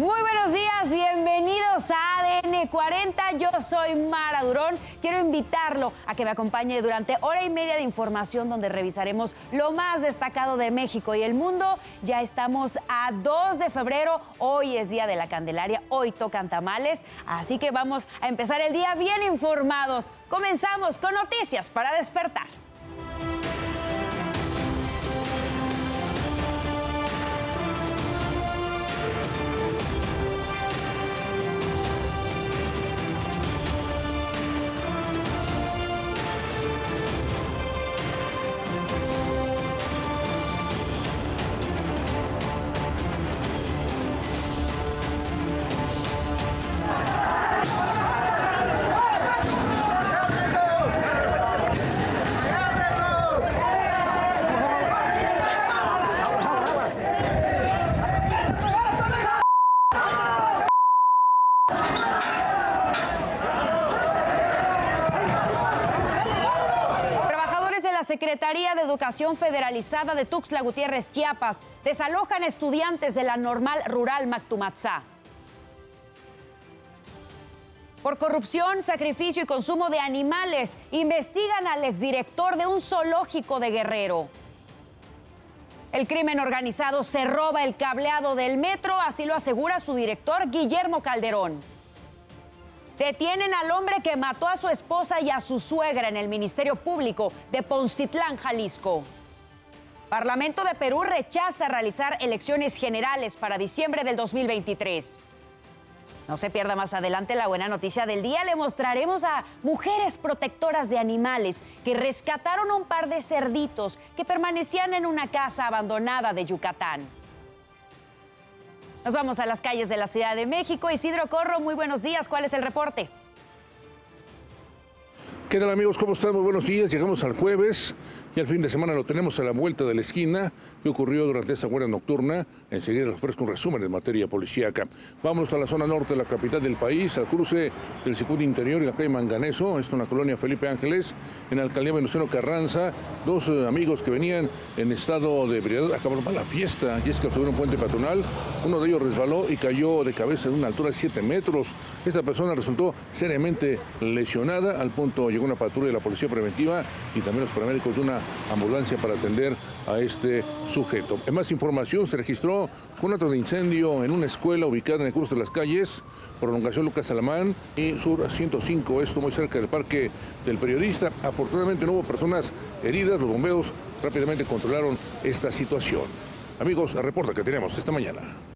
Muy buenos días, bienvenidos a ADN 40. Yo soy Mara Durón. Quiero invitarlo a que me acompañe durante hora y media de información donde revisaremos lo más destacado de México y el mundo. Ya estamos a 2 de febrero. Hoy es Día de la Candelaria. Hoy tocan tamales. Así que vamos a empezar el día bien informados. Comenzamos con noticias para despertar. Secretaría de Educación Federalizada de Tuxtla Gutiérrez, Chiapas, desalojan estudiantes de la normal rural Mactumatzá. Por corrupción, sacrificio y consumo de animales, investigan al exdirector de un zoológico de Guerrero. El crimen organizado se roba el cableado del metro, así lo asegura su director Guillermo Calderón. Detienen al hombre que mató a su esposa y a su suegra en el Ministerio Público de Poncitlán, Jalisco. Parlamento de Perú rechaza realizar elecciones generales para diciembre del 2023. No se pierda más adelante la buena noticia del día. Le mostraremos a mujeres protectoras de animales que rescataron a un par de cerditos que permanecían en una casa abandonada de Yucatán. Nos vamos a las calles de la Ciudad de México. Isidro Corro, muy buenos días. ¿Cuál es el reporte? ¿Qué tal amigos? ¿Cómo están? Muy buenos días. Llegamos al jueves y al fin de semana lo tenemos a la vuelta de la esquina. ¿Qué ocurrió durante esta guardia nocturna? Enseguida les ofrezco un resumen en materia policíaca. Vámonos a la zona norte de la capital del país, al cruce del circuito interior y la calle Manganeso, esto en la colonia Felipe Ángeles, en la alcaldía Venustiano Carranza. Dos eh, amigos que venían en estado de ebriedad acabaron con la fiesta y es que subieron un puente patronal. Uno de ellos resbaló y cayó de cabeza en una altura de 7 metros. Esta persona resultó seriamente lesionada. Al punto llegó una patrulla de la policía preventiva y también los paramédicos de una ambulancia para atender a este sujeto. En más información, se registró un acto de incendio en una escuela ubicada en el curso de las calles, prolongación Lucas Alamán y Sur 105, esto muy cerca del parque del periodista. Afortunadamente no hubo personas heridas, los bomberos rápidamente controlaron esta situación. Amigos, reporta que tenemos esta mañana.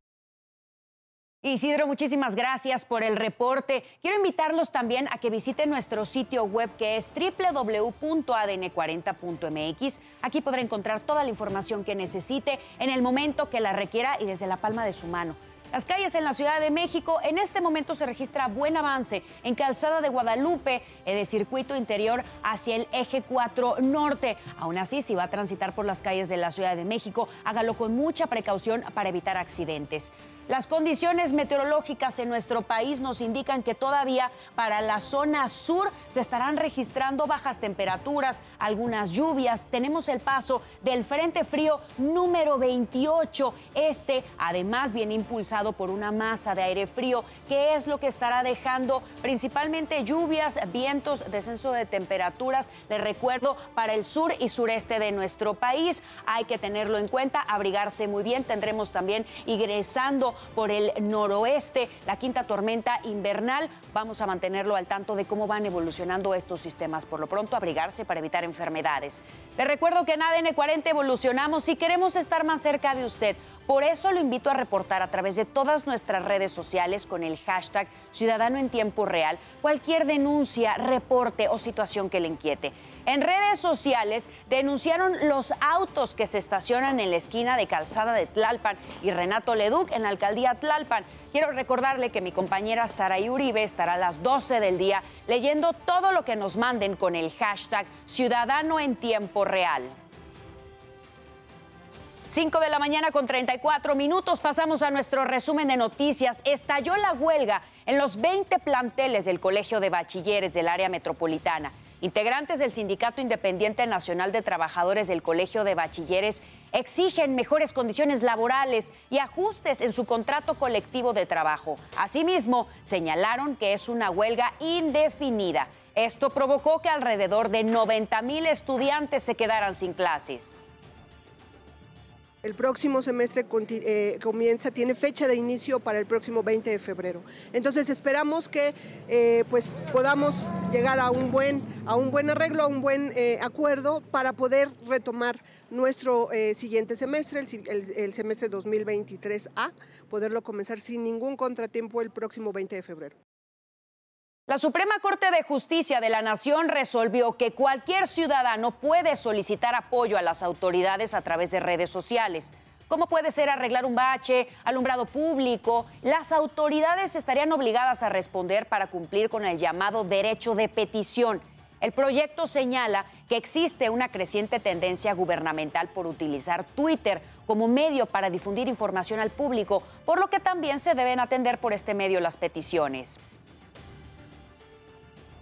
Isidro, muchísimas gracias por el reporte. Quiero invitarlos también a que visiten nuestro sitio web que es www.adn40.mx. Aquí podrá encontrar toda la información que necesite en el momento que la requiera y desde la palma de su mano. Las calles en la Ciudad de México, en este momento se registra buen avance en Calzada de Guadalupe, en el circuito interior hacia el eje 4 norte. Aún así, si va a transitar por las calles de la Ciudad de México, hágalo con mucha precaución para evitar accidentes. Las condiciones meteorológicas en nuestro país nos indican que todavía para la zona sur se estarán registrando bajas temperaturas, algunas lluvias. Tenemos el paso del Frente Frío número 28. Este, además, viene impulsado por una masa de aire frío, que es lo que estará dejando principalmente lluvias, vientos, descenso de temperaturas. Les recuerdo, para el sur y sureste de nuestro país hay que tenerlo en cuenta, abrigarse muy bien. Tendremos también ingresando por el noroeste, la quinta tormenta invernal. Vamos a mantenerlo al tanto de cómo van evolucionando estos sistemas. Por lo pronto, abrigarse para evitar enfermedades. Les recuerdo que en ADN 40 evolucionamos y queremos estar más cerca de usted. Por eso lo invito a reportar a través de todas nuestras redes sociales con el hashtag Ciudadano en Tiempo Real cualquier denuncia, reporte o situación que le inquiete. En redes sociales denunciaron los autos que se estacionan en la esquina de Calzada de Tlalpan y Renato Leduc en la alcaldía Tlalpan. Quiero recordarle que mi compañera Sara Uribe estará a las 12 del día leyendo todo lo que nos manden con el hashtag Ciudadano en Tiempo Real. 5 de la mañana con 34 minutos pasamos a nuestro resumen de noticias. Estalló la huelga en los 20 planteles del Colegio de Bachilleres del área metropolitana Integrantes del Sindicato Independiente Nacional de Trabajadores del Colegio de Bachilleres exigen mejores condiciones laborales y ajustes en su contrato colectivo de trabajo. Asimismo, señalaron que es una huelga indefinida. Esto provocó que alrededor de 90 mil estudiantes se quedaran sin clases. El próximo semestre eh, comienza, tiene fecha de inicio para el próximo 20 de febrero. Entonces esperamos que eh, pues podamos llegar a un buen, a un buen arreglo, a un buen eh, acuerdo para poder retomar nuestro siguiente semestre, el, el semestre 2023A, poderlo comenzar sin ningún contratiempo el próximo 20 de febrero. La Suprema Corte de Justicia de la Nación resolvió que cualquier ciudadano puede solicitar apoyo a las autoridades a través de redes sociales. ¿Cómo puede ser arreglar un bache, alumbrado público? Las autoridades estarían obligadas a responder para cumplir con el llamado derecho de petición. El proyecto señala que existe una creciente tendencia gubernamental por utilizar Twitter como medio para difundir información al público, por lo que también se deben atender por este medio las peticiones.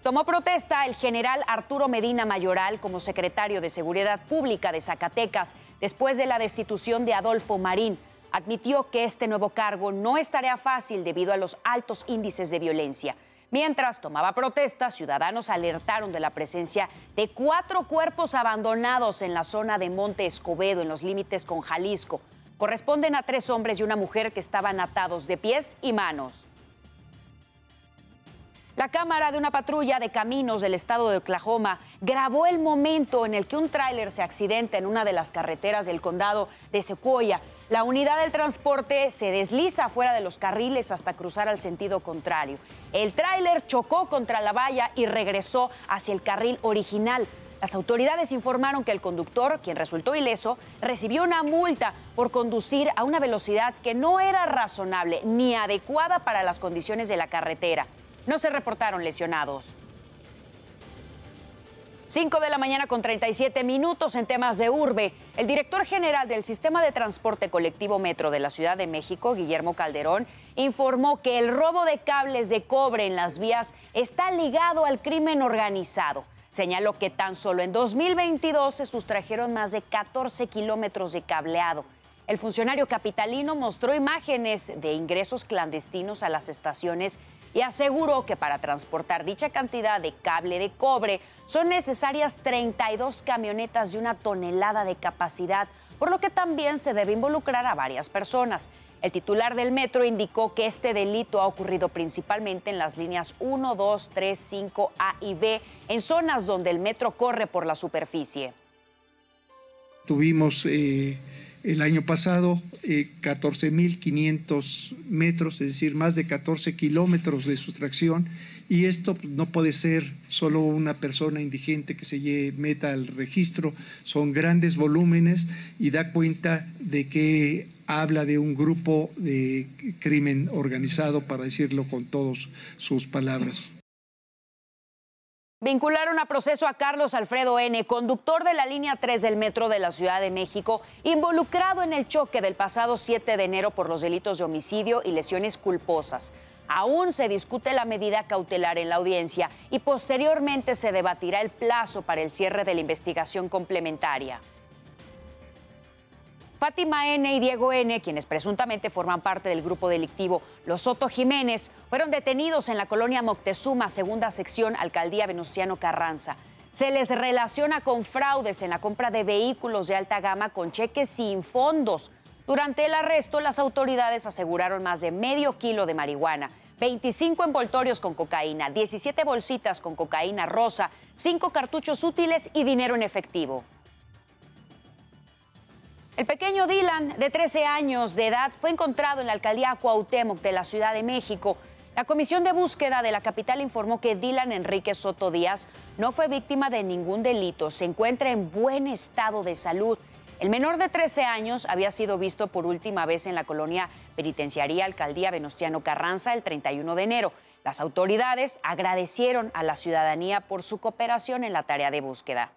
Tomó protesta el general Arturo Medina Mayoral como secretario de Seguridad Pública de Zacatecas después de la destitución de Adolfo Marín. Admitió que este nuevo cargo no es tarea fácil debido a los altos índices de violencia. Mientras tomaba protesta, ciudadanos alertaron de la presencia de cuatro cuerpos abandonados en la zona de Monte Escobedo, en los límites con Jalisco. Corresponden a tres hombres y una mujer que estaban atados de pies y manos. La cámara de una patrulla de caminos del estado de Oklahoma grabó el momento en el que un tráiler se accidenta en una de las carreteras del condado de Sequoia. La unidad del transporte se desliza fuera de los carriles hasta cruzar al sentido contrario. El tráiler chocó contra la valla y regresó hacia el carril original. Las autoridades informaron que el conductor, quien resultó ileso, recibió una multa por conducir a una velocidad que no era razonable ni adecuada para las condiciones de la carretera. No se reportaron lesionados. 5 de la mañana con 37 minutos en temas de urbe. El director general del Sistema de Transporte Colectivo Metro de la Ciudad de México, Guillermo Calderón, informó que el robo de cables de cobre en las vías está ligado al crimen organizado. Señaló que tan solo en 2022 se sustrajeron más de 14 kilómetros de cableado. El funcionario capitalino mostró imágenes de ingresos clandestinos a las estaciones y aseguró que para transportar dicha cantidad de cable de cobre son necesarias 32 camionetas de una tonelada de capacidad, por lo que también se debe involucrar a varias personas. El titular del metro indicó que este delito ha ocurrido principalmente en las líneas 1, 2, 3, 5, A y B, en zonas donde el metro corre por la superficie. Tuvimos eh, el año pasado, 14.500 eh, metros, es decir, más de 14 kilómetros de sustracción. Y esto no puede ser solo una persona indigente que se meta al registro, son grandes volúmenes y da cuenta de que habla de un grupo de crimen organizado, para decirlo con todas sus palabras. Vincularon a proceso a Carlos Alfredo N., conductor de la línea 3 del metro de la Ciudad de México, involucrado en el choque del pasado 7 de enero por los delitos de homicidio y lesiones culposas. Aún se discute la medida cautelar en la audiencia y posteriormente se debatirá el plazo para el cierre de la investigación complementaria. Fátima N. y Diego N., quienes presuntamente forman parte del grupo delictivo Los Soto Jiménez, fueron detenidos en la colonia Moctezuma, segunda sección, alcaldía Venustiano Carranza. Se les relaciona con fraudes en la compra de vehículos de alta gama con cheques sin fondos. Durante el arresto, las autoridades aseguraron más de medio kilo de marihuana, 25 envoltorios con cocaína, 17 bolsitas con cocaína rosa, 5 cartuchos útiles y dinero en efectivo. El pequeño Dylan, de 13 años de edad, fue encontrado en la alcaldía Cuauhtémoc de la Ciudad de México. La comisión de búsqueda de la capital informó que Dylan Enrique Soto Díaz no fue víctima de ningún delito, se encuentra en buen estado de salud. El menor de 13 años había sido visto por última vez en la colonia penitenciaría Alcaldía Venustiano Carranza el 31 de enero. Las autoridades agradecieron a la ciudadanía por su cooperación en la tarea de búsqueda.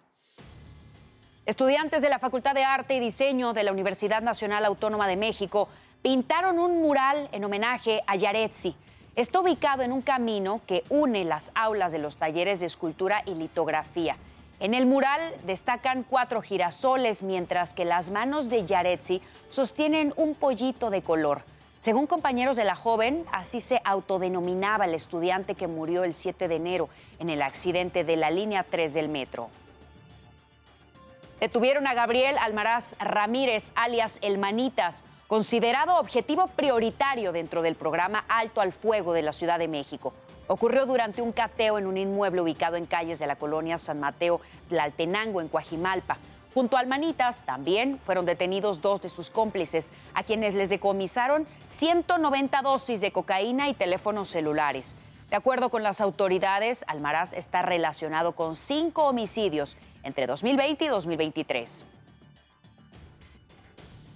Estudiantes de la Facultad de Arte y Diseño de la Universidad Nacional Autónoma de México pintaron un mural en homenaje a Yaretsi. Está ubicado en un camino que une las aulas de los talleres de escultura y litografía. En el mural destacan cuatro girasoles, mientras que las manos de Yaretsi sostienen un pollito de color. Según compañeros de la joven, así se autodenominaba el estudiante que murió el 7 de enero en el accidente de la línea 3 del metro. Detuvieron a Gabriel Almaraz Ramírez, alias El Manitas, considerado objetivo prioritario dentro del programa Alto al Fuego de la Ciudad de México. Ocurrió durante un cateo en un inmueble ubicado en calles de la colonia San Mateo Tlaltenango, en Coajimalpa. Junto al Manitas también fueron detenidos dos de sus cómplices, a quienes les decomisaron 190 dosis de cocaína y teléfonos celulares. De acuerdo con las autoridades, Almaraz está relacionado con cinco homicidios entre 2020 y 2023.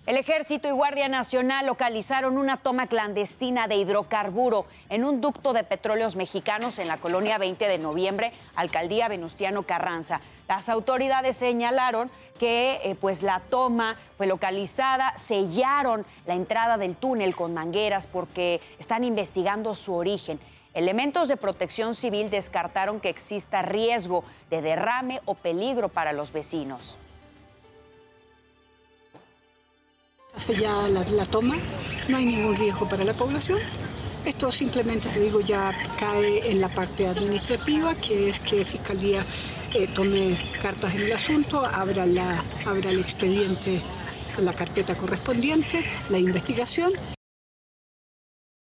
El Ejército y Guardia Nacional localizaron una toma clandestina de hidrocarburo en un ducto de petróleos mexicanos en la colonia 20 de noviembre, alcaldía Venustiano Carranza. Las autoridades señalaron que eh, pues la toma fue localizada, sellaron la entrada del túnel con mangueras porque están investigando su origen. Elementos de protección civil descartaron que exista riesgo de derrame o peligro para los vecinos. sellada la, la toma, no hay ningún riesgo para la población. Esto simplemente, te digo, ya cae en la parte administrativa, que es que Fiscalía eh, tome cartas en el asunto, abra, la, abra el expediente, la carpeta correspondiente, la investigación.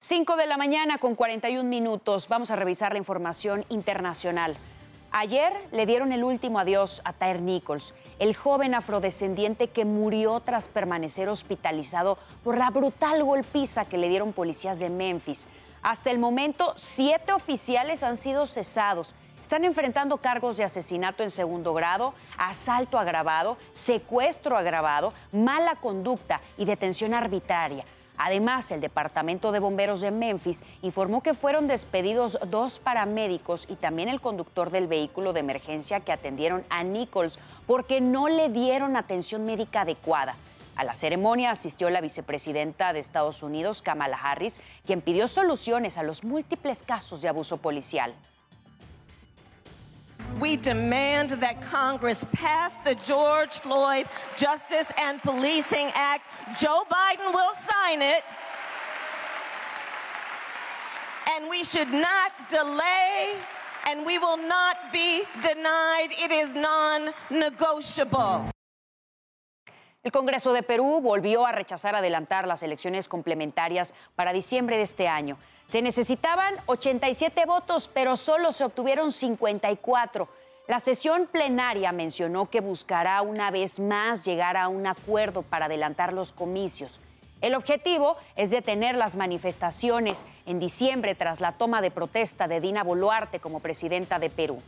5 de la mañana con 41 minutos. Vamos a revisar la información internacional. Ayer le dieron el último adiós a Tyre Nichols, el joven afrodescendiente que murió tras permanecer hospitalizado por la brutal golpiza que le dieron policías de Memphis. Hasta el momento, siete oficiales han sido cesados. Están enfrentando cargos de asesinato en segundo grado, asalto agravado, secuestro agravado, mala conducta y detención arbitraria. Además, el Departamento de Bomberos de Memphis informó que fueron despedidos dos paramédicos y también el conductor del vehículo de emergencia que atendieron a Nichols porque no le dieron atención médica adecuada. A la ceremonia asistió la vicepresidenta de Estados Unidos, Kamala Harris, quien pidió soluciones a los múltiples casos de abuso policial. We demand that Congress pass the George Floyd Justice and Policing Act. Joe Biden will sign it. And we should not delay, and we will not be denied. It is non negotiable. El Congreso de Perú volvió a rechazar adelantar las elecciones complementarias para diciembre de este año. Se necesitaban 87 votos, pero solo se obtuvieron 54. La sesión plenaria mencionó que buscará una vez más llegar a un acuerdo para adelantar los comicios. El objetivo es detener las manifestaciones en diciembre tras la toma de protesta de Dina Boluarte como presidenta de Perú.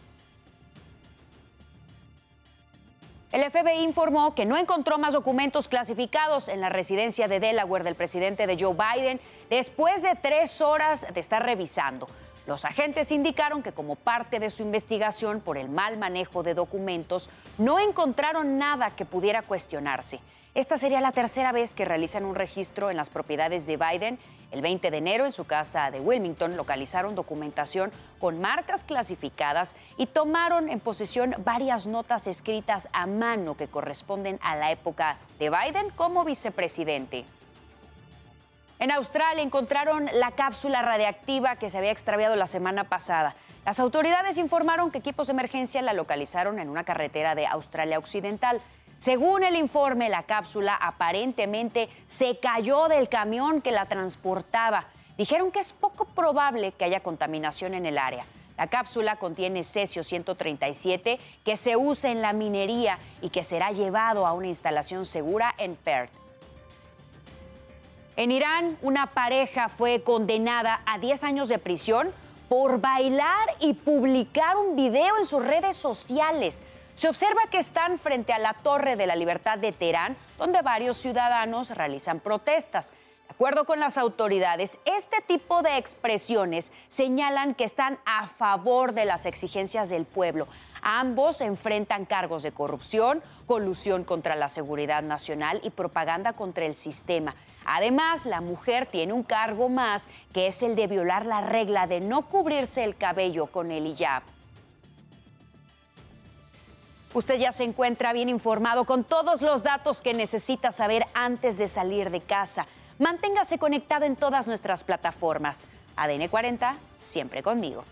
El FBI informó que no encontró más documentos clasificados en la residencia de Delaware del presidente de Joe Biden después de tres horas de estar revisando. Los agentes indicaron que como parte de su investigación por el mal manejo de documentos, no encontraron nada que pudiera cuestionarse. Esta sería la tercera vez que realizan un registro en las propiedades de Biden. El 20 de enero, en su casa de Wilmington, localizaron documentación con marcas clasificadas y tomaron en posesión varias notas escritas a mano que corresponden a la época de Biden como vicepresidente. En Australia encontraron la cápsula radiactiva que se había extraviado la semana pasada. Las autoridades informaron que equipos de emergencia la localizaron en una carretera de Australia Occidental. Según el informe, la cápsula aparentemente se cayó del camión que la transportaba. Dijeron que es poco probable que haya contaminación en el área. La cápsula contiene cesio 137 que se usa en la minería y que será llevado a una instalación segura en Perth. En Irán, una pareja fue condenada a 10 años de prisión por bailar y publicar un video en sus redes sociales. Se observa que están frente a la Torre de la Libertad de Teherán, donde varios ciudadanos realizan protestas. De acuerdo con las autoridades, este tipo de expresiones señalan que están a favor de las exigencias del pueblo. Ambos enfrentan cargos de corrupción, colusión contra la seguridad nacional y propaganda contra el sistema. Además, la mujer tiene un cargo más, que es el de violar la regla de no cubrirse el cabello con el hijab. Usted ya se encuentra bien informado con todos los datos que necesita saber antes de salir de casa. Manténgase conectado en todas nuestras plataformas. ADN 40, siempre conmigo.